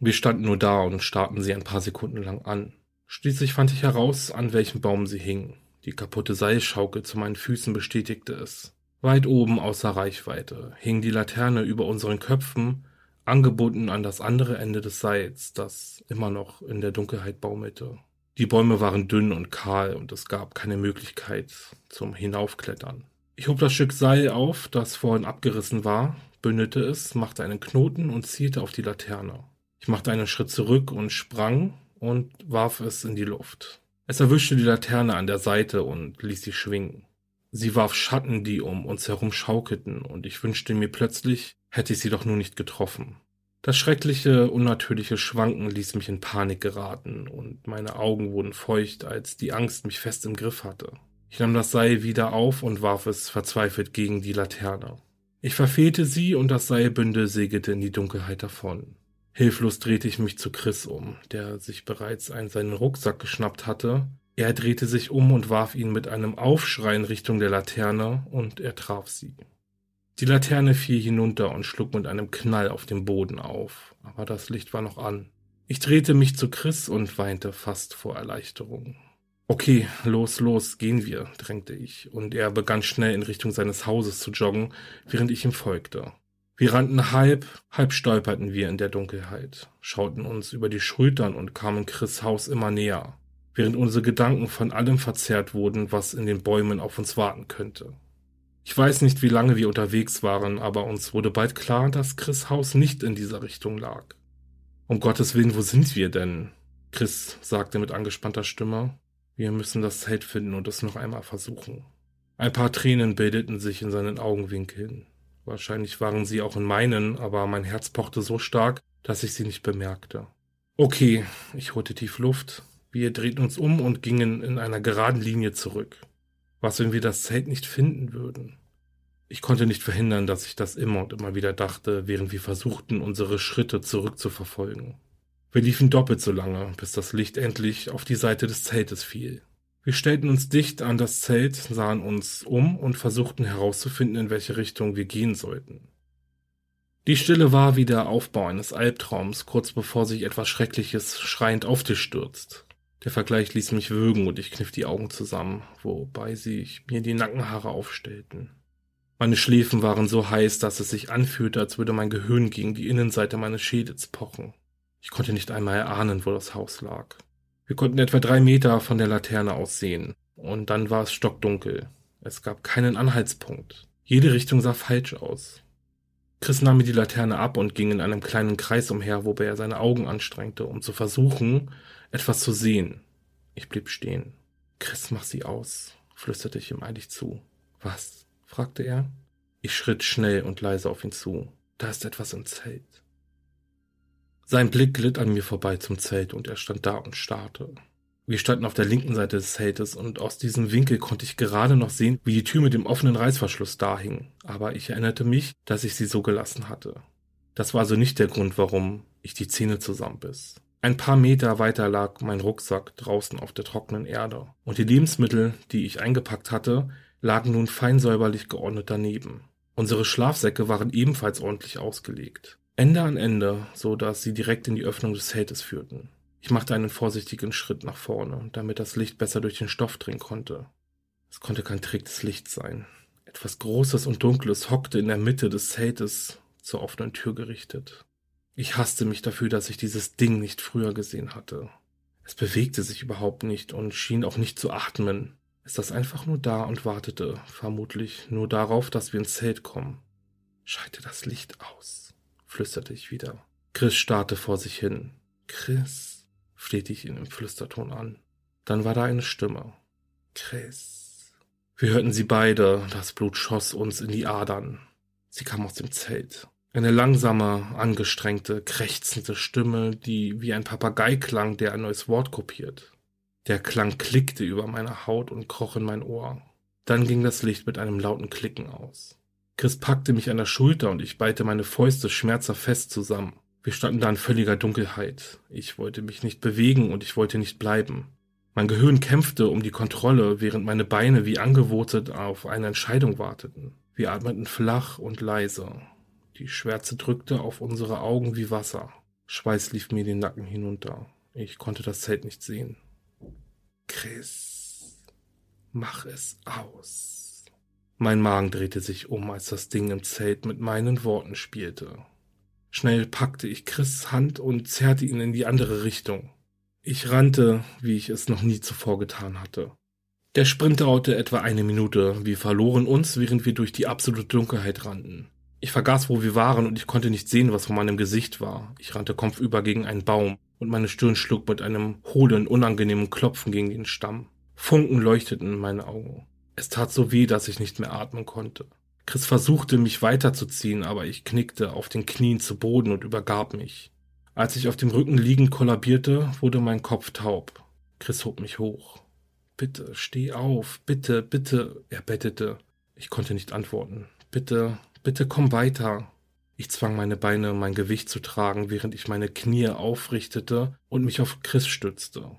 Wir standen nur da und starrten sie ein paar Sekunden lang an. Schließlich fand ich heraus, an welchem Baum sie hing. Die kaputte Seilschaukel zu meinen Füßen bestätigte es. Weit oben außer Reichweite hing die Laterne über unseren Köpfen, angebunden an das andere Ende des Seils, das immer noch in der Dunkelheit baumelte. Die Bäume waren dünn und kahl und es gab keine Möglichkeit zum Hinaufklettern. Ich hob das Stück Seil auf, das vorhin abgerissen war, bündete es, machte einen Knoten und zielte auf die Laterne. Ich machte einen Schritt zurück und sprang und warf es in die Luft. Es erwischte die Laterne an der Seite und ließ sie schwingen. Sie warf Schatten, die um uns herum schaukelten, und ich wünschte mir plötzlich, hätte ich sie doch nur nicht getroffen. Das schreckliche, unnatürliche Schwanken ließ mich in Panik geraten, und meine Augen wurden feucht, als die Angst mich fest im Griff hatte. Ich nahm das Seil wieder auf und warf es verzweifelt gegen die Laterne. Ich verfehlte sie und das Seilbündel segelte in die Dunkelheit davon. Hilflos drehte ich mich zu Chris um, der sich bereits einen seinen Rucksack geschnappt hatte. Er drehte sich um und warf ihn mit einem Aufschrei in Richtung der Laterne, und er traf sie. Die Laterne fiel hinunter und schlug mit einem Knall auf dem Boden auf, aber das Licht war noch an. Ich drehte mich zu Chris und weinte fast vor Erleichterung. Okay, los, los, gehen wir, drängte ich, und er begann schnell in Richtung seines Hauses zu joggen, während ich ihm folgte. Wir rannten halb, halb stolperten wir in der Dunkelheit, schauten uns über die Schultern und kamen Chris Haus immer näher, während unsere Gedanken von allem verzerrt wurden, was in den Bäumen auf uns warten könnte. Ich weiß nicht, wie lange wir unterwegs waren, aber uns wurde bald klar, dass Chris Haus nicht in dieser Richtung lag. Um Gottes Willen, wo sind wir denn? Chris sagte mit angespannter Stimme. Wir müssen das Zelt finden und es noch einmal versuchen. Ein paar Tränen bildeten sich in seinen Augenwinkeln. Wahrscheinlich waren sie auch in meinen, aber mein Herz pochte so stark, dass ich sie nicht bemerkte. Okay, ich holte tief Luft. Wir drehten uns um und gingen in einer geraden Linie zurück. Was, wenn wir das Zelt nicht finden würden? Ich konnte nicht verhindern, dass ich das immer und immer wieder dachte, während wir versuchten, unsere Schritte zurückzuverfolgen. Wir liefen doppelt so lange, bis das Licht endlich auf die Seite des Zeltes fiel. Wir stellten uns dicht an das Zelt, sahen uns um und versuchten herauszufinden, in welche Richtung wir gehen sollten. Die Stille war wie der Aufbau eines Albtraums, kurz bevor sich etwas Schreckliches schreiend auf dich stürzt. Der Vergleich ließ mich würgen und ich kniff die Augen zusammen, wobei sich mir die Nackenhaare aufstellten. Meine Schläfen waren so heiß, dass es sich anfühlte, als würde mein Gehirn gegen die Innenseite meines Schädels pochen. Ich konnte nicht einmal erahnen, wo das Haus lag. Wir konnten etwa drei Meter von der Laterne aus sehen. Und dann war es stockdunkel. Es gab keinen Anhaltspunkt. Jede Richtung sah falsch aus. Chris nahm mir die Laterne ab und ging in einem kleinen Kreis umher, wobei er seine Augen anstrengte, um zu versuchen, etwas zu sehen. Ich blieb stehen. Chris, mach sie aus, flüsterte ich ihm eilig zu. Was? fragte er. Ich schritt schnell und leise auf ihn zu. Da ist etwas im Zelt. Sein Blick glitt an mir vorbei zum Zelt und er stand da und starrte. Wir standen auf der linken Seite des Zeltes und aus diesem Winkel konnte ich gerade noch sehen, wie die Tür mit dem offenen Reißverschluss dahing, aber ich erinnerte mich, dass ich sie so gelassen hatte. Das war also nicht der Grund, warum ich die Zähne zusammenbiss. Ein paar Meter weiter lag mein Rucksack draußen auf der trockenen Erde, und die Lebensmittel, die ich eingepackt hatte, lagen nun fein säuberlich geordnet daneben. Unsere Schlafsäcke waren ebenfalls ordentlich ausgelegt. Ende an Ende, so dass sie direkt in die Öffnung des Zeltes führten. Ich machte einen vorsichtigen Schritt nach vorne, damit das Licht besser durch den Stoff dringen konnte. Es konnte kein Trick des Lichts sein. Etwas Großes und Dunkles hockte in der Mitte des Zeltes zur offenen Tür gerichtet. Ich hasste mich dafür, dass ich dieses Ding nicht früher gesehen hatte. Es bewegte sich überhaupt nicht und schien auch nicht zu atmen. Es saß einfach nur da und wartete, vermutlich nur darauf, dass wir ins Zelt kommen. Schalte das Licht aus, flüsterte ich wieder. Chris starrte vor sich hin. Chris, flehte ich ihn im Flüsterton an. Dann war da eine Stimme. Chris. Wir hörten sie beide, das Blut schoss uns in die Adern. Sie kam aus dem Zelt. Eine langsame, angestrengte, krächzende Stimme, die wie ein Papagei klang, der ein neues Wort kopiert. Der Klang klickte über meine Haut und kroch in mein Ohr. Dann ging das Licht mit einem lauten Klicken aus. Chris packte mich an der Schulter und ich ballte meine Fäuste schmerzhaft fest zusammen. Wir standen da in völliger Dunkelheit. Ich wollte mich nicht bewegen und ich wollte nicht bleiben. Mein Gehirn kämpfte um die Kontrolle, während meine Beine wie angewurzelt auf eine Entscheidung warteten. Wir atmeten flach und leise. Die Schwärze drückte auf unsere Augen wie Wasser. Schweiß lief mir den Nacken hinunter. Ich konnte das Zelt nicht sehen. Chris, mach es aus. Mein Magen drehte sich um, als das Ding im Zelt mit meinen Worten spielte. Schnell packte ich Chris Hand und zerrte ihn in die andere Richtung. Ich rannte, wie ich es noch nie zuvor getan hatte. Der Sprint dauerte etwa eine Minute. Wir verloren uns, während wir durch die absolute Dunkelheit rannten. Ich vergaß, wo wir waren und ich konnte nicht sehen, was vor meinem Gesicht war. Ich rannte kopfüber gegen einen Baum und meine Stirn schlug mit einem hohlen, unangenehmen Klopfen gegen den Stamm. Funken leuchteten in meine Augen. Es tat so weh, dass ich nicht mehr atmen konnte. Chris versuchte, mich weiterzuziehen, aber ich knickte auf den Knien zu Boden und übergab mich. Als ich auf dem Rücken liegend kollabierte, wurde mein Kopf taub. Chris hob mich hoch. Bitte, steh auf, bitte, bitte, er bettete. Ich konnte nicht antworten. Bitte, bitte komm weiter. Ich zwang meine Beine, mein Gewicht zu tragen, während ich meine Knie aufrichtete und mich auf Chris stützte.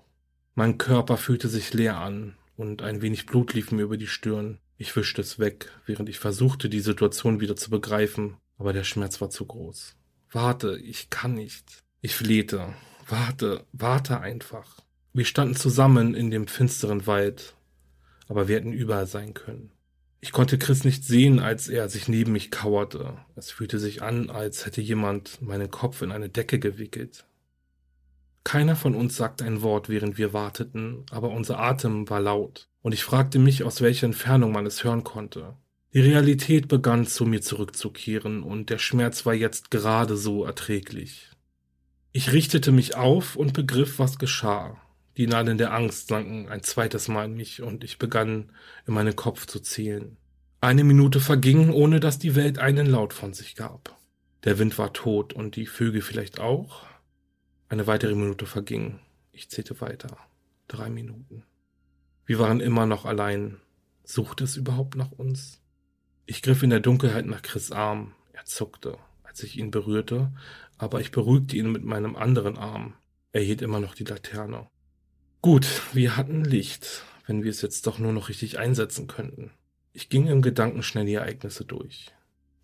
Mein Körper fühlte sich leer an und ein wenig Blut lief mir über die Stirn. Ich wischte es weg, während ich versuchte, die Situation wieder zu begreifen, aber der Schmerz war zu groß. Warte, ich kann nicht. Ich flehte. Warte, warte einfach. Wir standen zusammen in dem finsteren Wald, aber wir hätten überall sein können. Ich konnte Chris nicht sehen, als er sich neben mich kauerte. Es fühlte sich an, als hätte jemand meinen Kopf in eine Decke gewickelt. Keiner von uns sagte ein Wort, während wir warteten, aber unser Atem war laut und ich fragte mich, aus welcher Entfernung man es hören konnte. Die Realität begann zu mir zurückzukehren, und der Schmerz war jetzt gerade so erträglich. Ich richtete mich auf und begriff, was geschah. Die Nadeln der Angst sanken ein zweites Mal in mich, und ich begann in meinen Kopf zu zählen. Eine Minute verging, ohne dass die Welt einen Laut von sich gab. Der Wind war tot und die Vögel vielleicht auch. Eine weitere Minute verging. Ich zählte weiter. Drei Minuten. Wir waren immer noch allein. Suchte es überhaupt nach uns? Ich griff in der Dunkelheit nach Chris Arm. Er zuckte, als ich ihn berührte, aber ich beruhigte ihn mit meinem anderen Arm. Er hielt immer noch die Laterne. Gut, wir hatten Licht, wenn wir es jetzt doch nur noch richtig einsetzen könnten. Ich ging im Gedanken schnell die Ereignisse durch.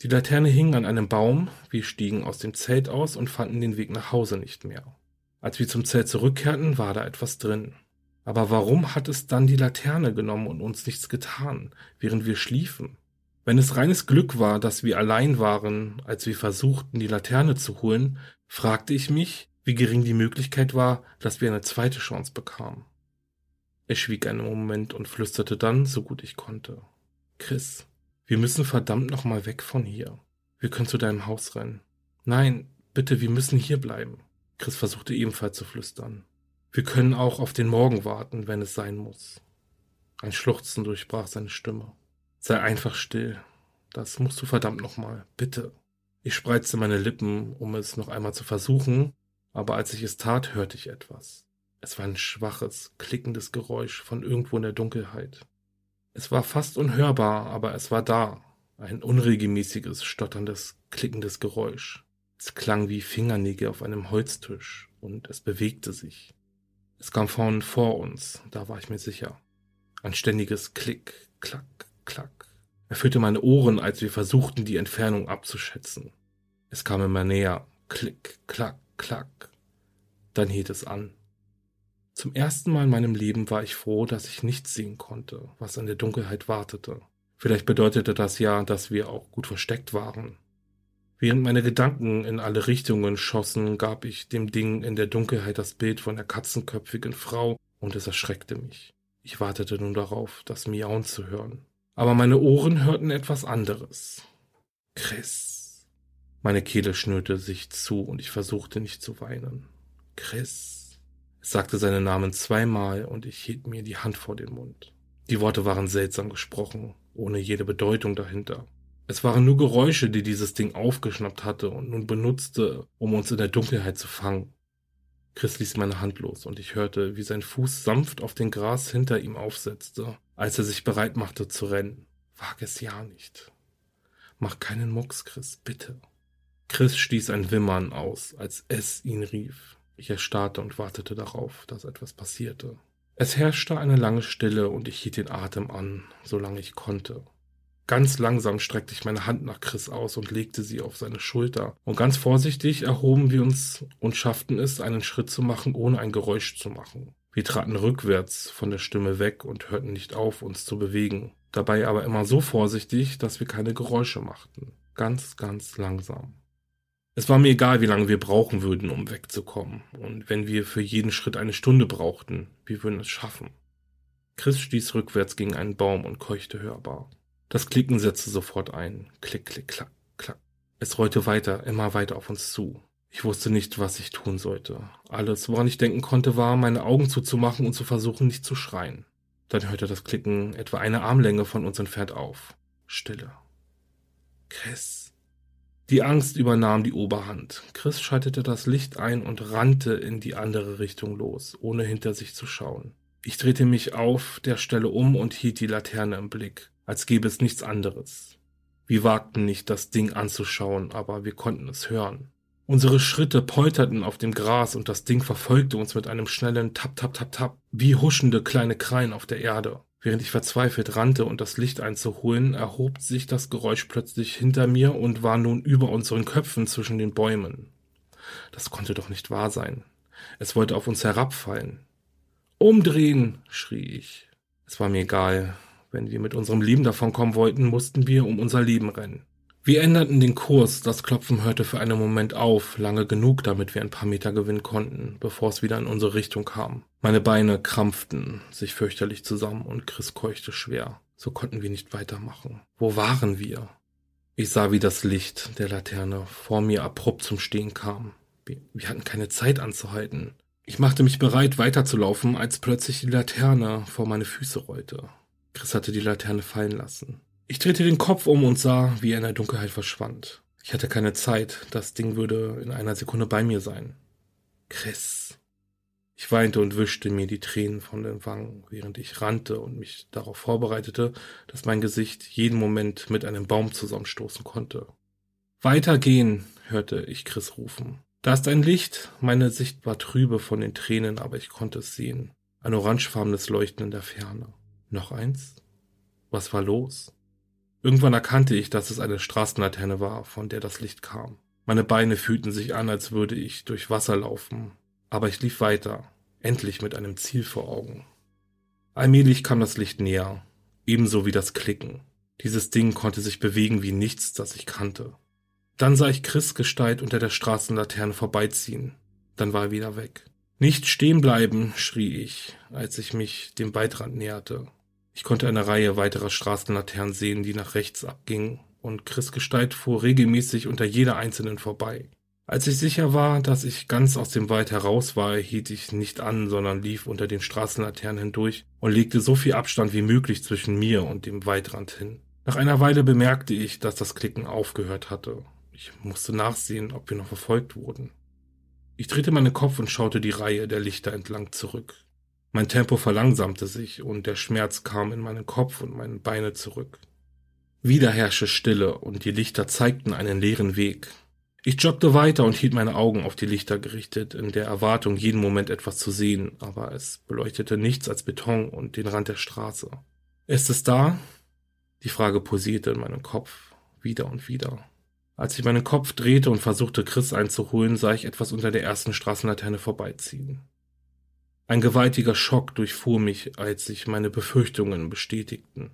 Die Laterne hing an einem Baum, wir stiegen aus dem Zelt aus und fanden den Weg nach Hause nicht mehr. Als wir zum Zelt zurückkehrten, war da etwas drin. Aber warum hat es dann die Laterne genommen und uns nichts getan, während wir schliefen? Wenn es reines Glück war, dass wir allein waren, als wir versuchten, die Laterne zu holen, fragte ich mich, wie gering die Möglichkeit war, dass wir eine zweite Chance bekamen. Er schwieg einen Moment und flüsterte dann, so gut ich konnte. Chris, wir müssen verdammt nochmal weg von hier. Wir können zu deinem Haus rennen. Nein, bitte, wir müssen hier bleiben. Chris versuchte ebenfalls zu flüstern. Wir können auch auf den Morgen warten, wenn es sein muss. Ein Schluchzen durchbrach seine Stimme. Sei einfach still. Das musst du verdammt nochmal. Bitte. Ich spreizte meine Lippen, um es noch einmal zu versuchen, aber als ich es tat, hörte ich etwas. Es war ein schwaches, klickendes Geräusch von irgendwo in der Dunkelheit. Es war fast unhörbar, aber es war da. Ein unregelmäßiges, stotterndes, klickendes Geräusch. Es klang wie Fingernägel auf einem Holztisch und es bewegte sich. Es kam von vor uns, da war ich mir sicher. Ein ständiges Klick, Klack, Klack. Erfüllte meine Ohren, als wir versuchten, die Entfernung abzuschätzen. Es kam immer näher. Klick, Klack, Klack. Dann hielt es an. Zum ersten Mal in meinem Leben war ich froh, dass ich nichts sehen konnte, was in der Dunkelheit wartete. Vielleicht bedeutete das ja, dass wir auch gut versteckt waren. Während meine Gedanken in alle Richtungen schossen, gab ich dem Ding in der Dunkelheit das Bild von der katzenköpfigen Frau und es erschreckte mich. Ich wartete nun darauf, das Miauen zu hören. Aber meine Ohren hörten etwas anderes. Chris. Meine Kehle schnürte sich zu und ich versuchte nicht zu weinen. Chris. Es sagte seinen Namen zweimal und ich hielt mir die Hand vor den Mund. Die Worte waren seltsam gesprochen, ohne jede Bedeutung dahinter. Es waren nur Geräusche, die dieses Ding aufgeschnappt hatte und nun benutzte, um uns in der Dunkelheit zu fangen. Chris ließ meine Hand los und ich hörte, wie sein Fuß sanft auf den Gras hinter ihm aufsetzte, als er sich bereit machte zu rennen. Wag es ja nicht. Mach keinen Mucks, Chris, bitte. Chris stieß ein Wimmern aus, als es ihn rief. Ich erstarrte und wartete darauf, dass etwas passierte. Es herrschte eine lange Stille und ich hielt den Atem an, solange ich konnte. Ganz langsam streckte ich meine Hand nach Chris aus und legte sie auf seine Schulter. Und ganz vorsichtig erhoben wir uns und schafften es, einen Schritt zu machen, ohne ein Geräusch zu machen. Wir traten rückwärts von der Stimme weg und hörten nicht auf, uns zu bewegen. Dabei aber immer so vorsichtig, dass wir keine Geräusche machten. Ganz, ganz langsam. Es war mir egal, wie lange wir brauchen würden, um wegzukommen. Und wenn wir für jeden Schritt eine Stunde brauchten, wir würden es schaffen. Chris stieß rückwärts gegen einen Baum und keuchte hörbar. Das Klicken setzte sofort ein. Klick, klick, klack, klack. Es rollte weiter, immer weiter auf uns zu. Ich wusste nicht, was ich tun sollte. Alles, woran ich denken konnte, war, meine Augen zuzumachen und zu versuchen, nicht zu schreien. Dann hörte das Klicken etwa eine Armlänge von uns entfernt auf. Stille. Chris. Die Angst übernahm die Oberhand. Chris schaltete das Licht ein und rannte in die andere Richtung los, ohne hinter sich zu schauen. Ich drehte mich auf der Stelle um und hielt die Laterne im Blick, als gäbe es nichts anderes. Wir wagten nicht, das Ding anzuschauen, aber wir konnten es hören. Unsere Schritte polterten auf dem Gras und das Ding verfolgte uns mit einem schnellen Tap, Tap, Tap, Tap, wie huschende kleine Kreien auf der Erde. Während ich verzweifelt rannte und das Licht einzuholen, erhob sich das Geräusch plötzlich hinter mir und war nun über unseren Köpfen zwischen den Bäumen. Das konnte doch nicht wahr sein. Es wollte auf uns herabfallen. Umdrehen, schrie ich. Es war mir egal. Wenn wir mit unserem Leben davonkommen wollten, mussten wir um unser Leben rennen. Wir änderten den Kurs, das Klopfen hörte für einen Moment auf, lange genug, damit wir ein paar Meter gewinnen konnten, bevor es wieder in unsere Richtung kam. Meine Beine krampften sich fürchterlich zusammen und Chris keuchte schwer. So konnten wir nicht weitermachen. Wo waren wir? Ich sah, wie das Licht der Laterne vor mir abrupt zum Stehen kam. Wir, wir hatten keine Zeit anzuhalten. Ich machte mich bereit, weiterzulaufen, als plötzlich die Laterne vor meine Füße rollte. Chris hatte die Laterne fallen lassen. Ich drehte den Kopf um und sah, wie er in der Dunkelheit verschwand. Ich hatte keine Zeit, das Ding würde in einer Sekunde bei mir sein. Chris. Ich weinte und wischte mir die Tränen von den Wangen, während ich rannte und mich darauf vorbereitete, dass mein Gesicht jeden Moment mit einem Baum zusammenstoßen konnte. Weitergehen, hörte ich Chris rufen. Da ist ein Licht, meine Sicht war trübe von den Tränen, aber ich konnte es sehen. Ein orangefarbenes Leuchten in der Ferne. Noch eins? Was war los? Irgendwann erkannte ich, dass es eine Straßenlaterne war, von der das Licht kam. Meine Beine fühlten sich an, als würde ich durch Wasser laufen, aber ich lief weiter, endlich mit einem Ziel vor Augen. Allmählich kam das Licht näher, ebenso wie das Klicken. Dieses Ding konnte sich bewegen wie nichts, das ich kannte. Dann sah ich Chris Gestalt unter der Straßenlaterne vorbeiziehen. Dann war er wieder weg. Nicht stehen bleiben, schrie ich, als ich mich dem Waldrand näherte. Ich konnte eine Reihe weiterer Straßenlaternen sehen, die nach rechts abgingen, und Chris Gestalt fuhr regelmäßig unter jeder einzelnen vorbei. Als ich sicher war, dass ich ganz aus dem Wald heraus war, hielt ich nicht an, sondern lief unter den Straßenlaternen hindurch und legte so viel Abstand wie möglich zwischen mir und dem Waldrand hin. Nach einer Weile bemerkte ich, dass das Klicken aufgehört hatte. Ich musste nachsehen, ob wir noch verfolgt wurden. Ich drehte meinen Kopf und schaute die Reihe der Lichter entlang zurück. Mein Tempo verlangsamte sich und der Schmerz kam in meinen Kopf und meine Beine zurück. Wieder herrschte Stille und die Lichter zeigten einen leeren Weg. Ich joggte weiter und hielt meine Augen auf die Lichter gerichtet, in der Erwartung, jeden Moment etwas zu sehen, aber es beleuchtete nichts als Beton und den Rand der Straße. Ist es da? Die Frage pulsierte in meinem Kopf, wieder und wieder. Als ich meinen Kopf drehte und versuchte, Chris einzuholen, sah ich etwas unter der ersten Straßenlaterne vorbeiziehen. Ein gewaltiger Schock durchfuhr mich, als sich meine Befürchtungen bestätigten.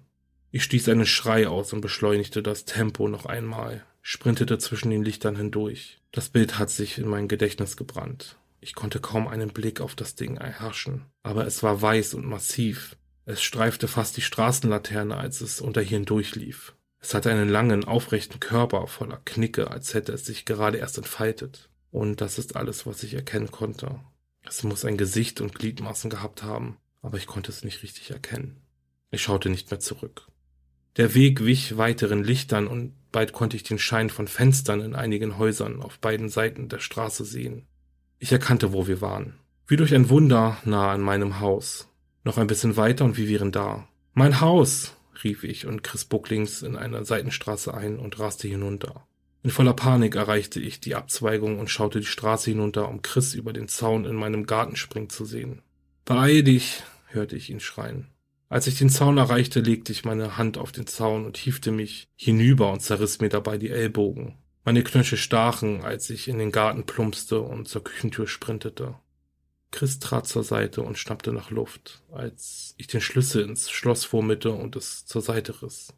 Ich stieß einen Schrei aus und beschleunigte das Tempo noch einmal, sprintete zwischen den Lichtern hindurch. Das Bild hat sich in mein Gedächtnis gebrannt. Ich konnte kaum einen Blick auf das Ding erhaschen, aber es war weiß und massiv. Es streifte fast die Straßenlaterne, als es unter ihr hindurchlief. Es hatte einen langen, aufrechten Körper voller Knicke, als hätte es sich gerade erst entfaltet. Und das ist alles, was ich erkennen konnte. Es muss ein Gesicht und Gliedmaßen gehabt haben, aber ich konnte es nicht richtig erkennen. Ich schaute nicht mehr zurück. Der Weg wich weiteren Lichtern und bald konnte ich den Schein von Fenstern in einigen Häusern auf beiden Seiten der Straße sehen. Ich erkannte, wo wir waren. Wie durch ein Wunder nah an meinem Haus. Noch ein bisschen weiter und wir wären da. Mein Haus! Rief ich und Chris Bucklings in einer Seitenstraße ein und raste hinunter. In voller Panik erreichte ich die Abzweigung und schaute die Straße hinunter, um Chris über den Zaun in meinem Garten springen zu sehen. Beeil dich, hörte ich ihn schreien. Als ich den Zaun erreichte, legte ich meine Hand auf den Zaun und hiefte mich hinüber und zerriss mir dabei die Ellbogen. Meine Knöchel stachen, als ich in den Garten plumpste und zur Küchentür sprintete. Chris trat zur Seite und schnappte nach Luft, als ich den Schlüssel ins Schloss vormitte und es zur Seite riss.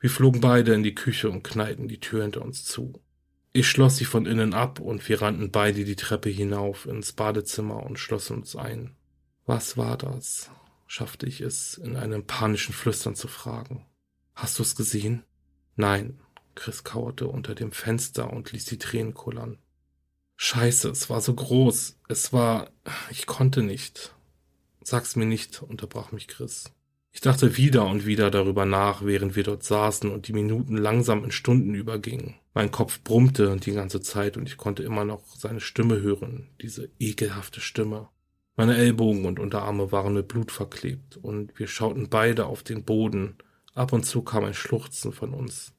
Wir flogen beide in die Küche und knallten die Tür hinter uns zu. Ich schloss sie von innen ab und wir rannten beide die Treppe hinauf ins Badezimmer und schlossen uns ein. Was war das? schaffte ich es, in einem panischen Flüstern zu fragen. Hast du es gesehen? Nein. Chris kauerte unter dem Fenster und ließ die Tränen kullern. Scheiße, es war so groß. Es war. Ich konnte nicht. Sag's mir nicht, unterbrach mich Chris. Ich dachte wieder und wieder darüber nach, während wir dort saßen und die Minuten langsam in Stunden übergingen. Mein Kopf brummte die ganze Zeit und ich konnte immer noch seine Stimme hören, diese ekelhafte Stimme. Meine Ellbogen und Unterarme waren mit Blut verklebt und wir schauten beide auf den Boden. Ab und zu kam ein Schluchzen von uns.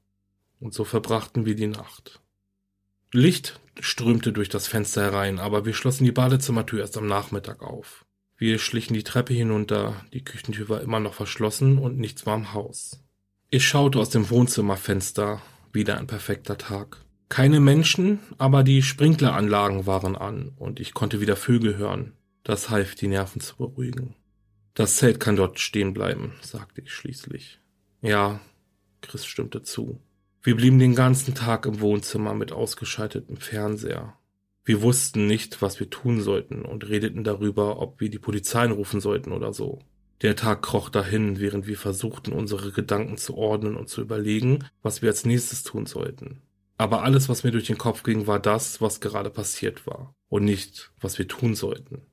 Und so verbrachten wir die Nacht. Licht strömte durch das Fenster herein, aber wir schlossen die Badezimmertür erst am Nachmittag auf. Wir schlichen die Treppe hinunter, die Küchentür war immer noch verschlossen und nichts war im Haus. Ich schaute aus dem Wohnzimmerfenster, wieder ein perfekter Tag. Keine Menschen, aber die Sprinkleranlagen waren an und ich konnte wieder Vögel hören. Das half, die Nerven zu beruhigen. Das Zelt kann dort stehen bleiben, sagte ich schließlich. Ja, Chris stimmte zu. Wir blieben den ganzen Tag im Wohnzimmer mit ausgeschaltetem Fernseher. Wir wussten nicht, was wir tun sollten und redeten darüber, ob wir die Polizei anrufen sollten oder so. Der Tag kroch dahin, während wir versuchten, unsere Gedanken zu ordnen und zu überlegen, was wir als nächstes tun sollten. Aber alles, was mir durch den Kopf ging, war das, was gerade passiert war, und nicht, was wir tun sollten.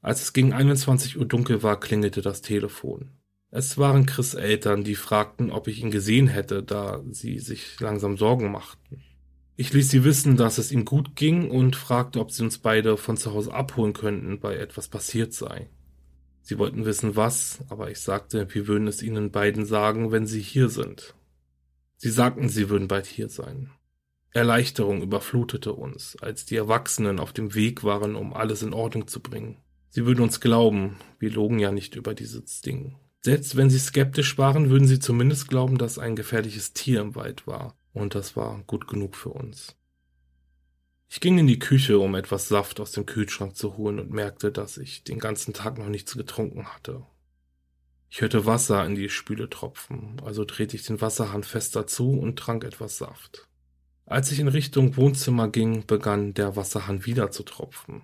Als es gegen 21 Uhr dunkel war, klingelte das Telefon. Es waren Chris Eltern, die fragten, ob ich ihn gesehen hätte, da sie sich langsam Sorgen machten. Ich ließ sie wissen, dass es ihm gut ging und fragte, ob sie uns beide von zu Hause abholen könnten, weil etwas passiert sei. Sie wollten wissen, was, aber ich sagte, wir würden es ihnen beiden sagen, wenn sie hier sind. Sie sagten, sie würden bald hier sein. Erleichterung überflutete uns, als die Erwachsenen auf dem Weg waren, um alles in Ordnung zu bringen. Sie würden uns glauben, wir logen ja nicht über dieses Ding. Selbst wenn sie skeptisch waren, würden sie zumindest glauben, dass ein gefährliches Tier im Wald war. Und das war gut genug für uns. Ich ging in die Küche, um etwas Saft aus dem Kühlschrank zu holen und merkte, dass ich den ganzen Tag noch nichts getrunken hatte. Ich hörte Wasser in die Spüle tropfen, also drehte ich den Wasserhahn fester zu und trank etwas Saft. Als ich in Richtung Wohnzimmer ging, begann der Wasserhahn wieder zu tropfen.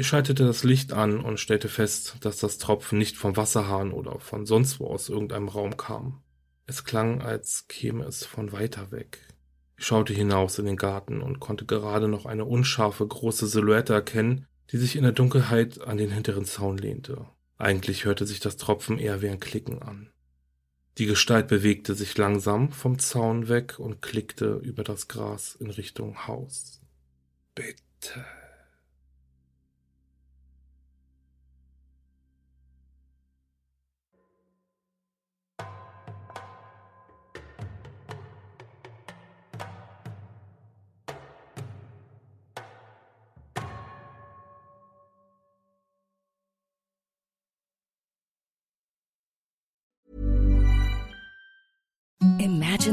Ich schaltete das Licht an und stellte fest, dass das Tropfen nicht vom Wasserhahn oder von sonst wo aus irgendeinem Raum kam. Es klang, als käme es von weiter weg. Ich schaute hinaus in den Garten und konnte gerade noch eine unscharfe große Silhouette erkennen, die sich in der Dunkelheit an den hinteren Zaun lehnte. Eigentlich hörte sich das Tropfen eher wie ein Klicken an. Die Gestalt bewegte sich langsam vom Zaun weg und klickte über das Gras in Richtung Haus. Bitte.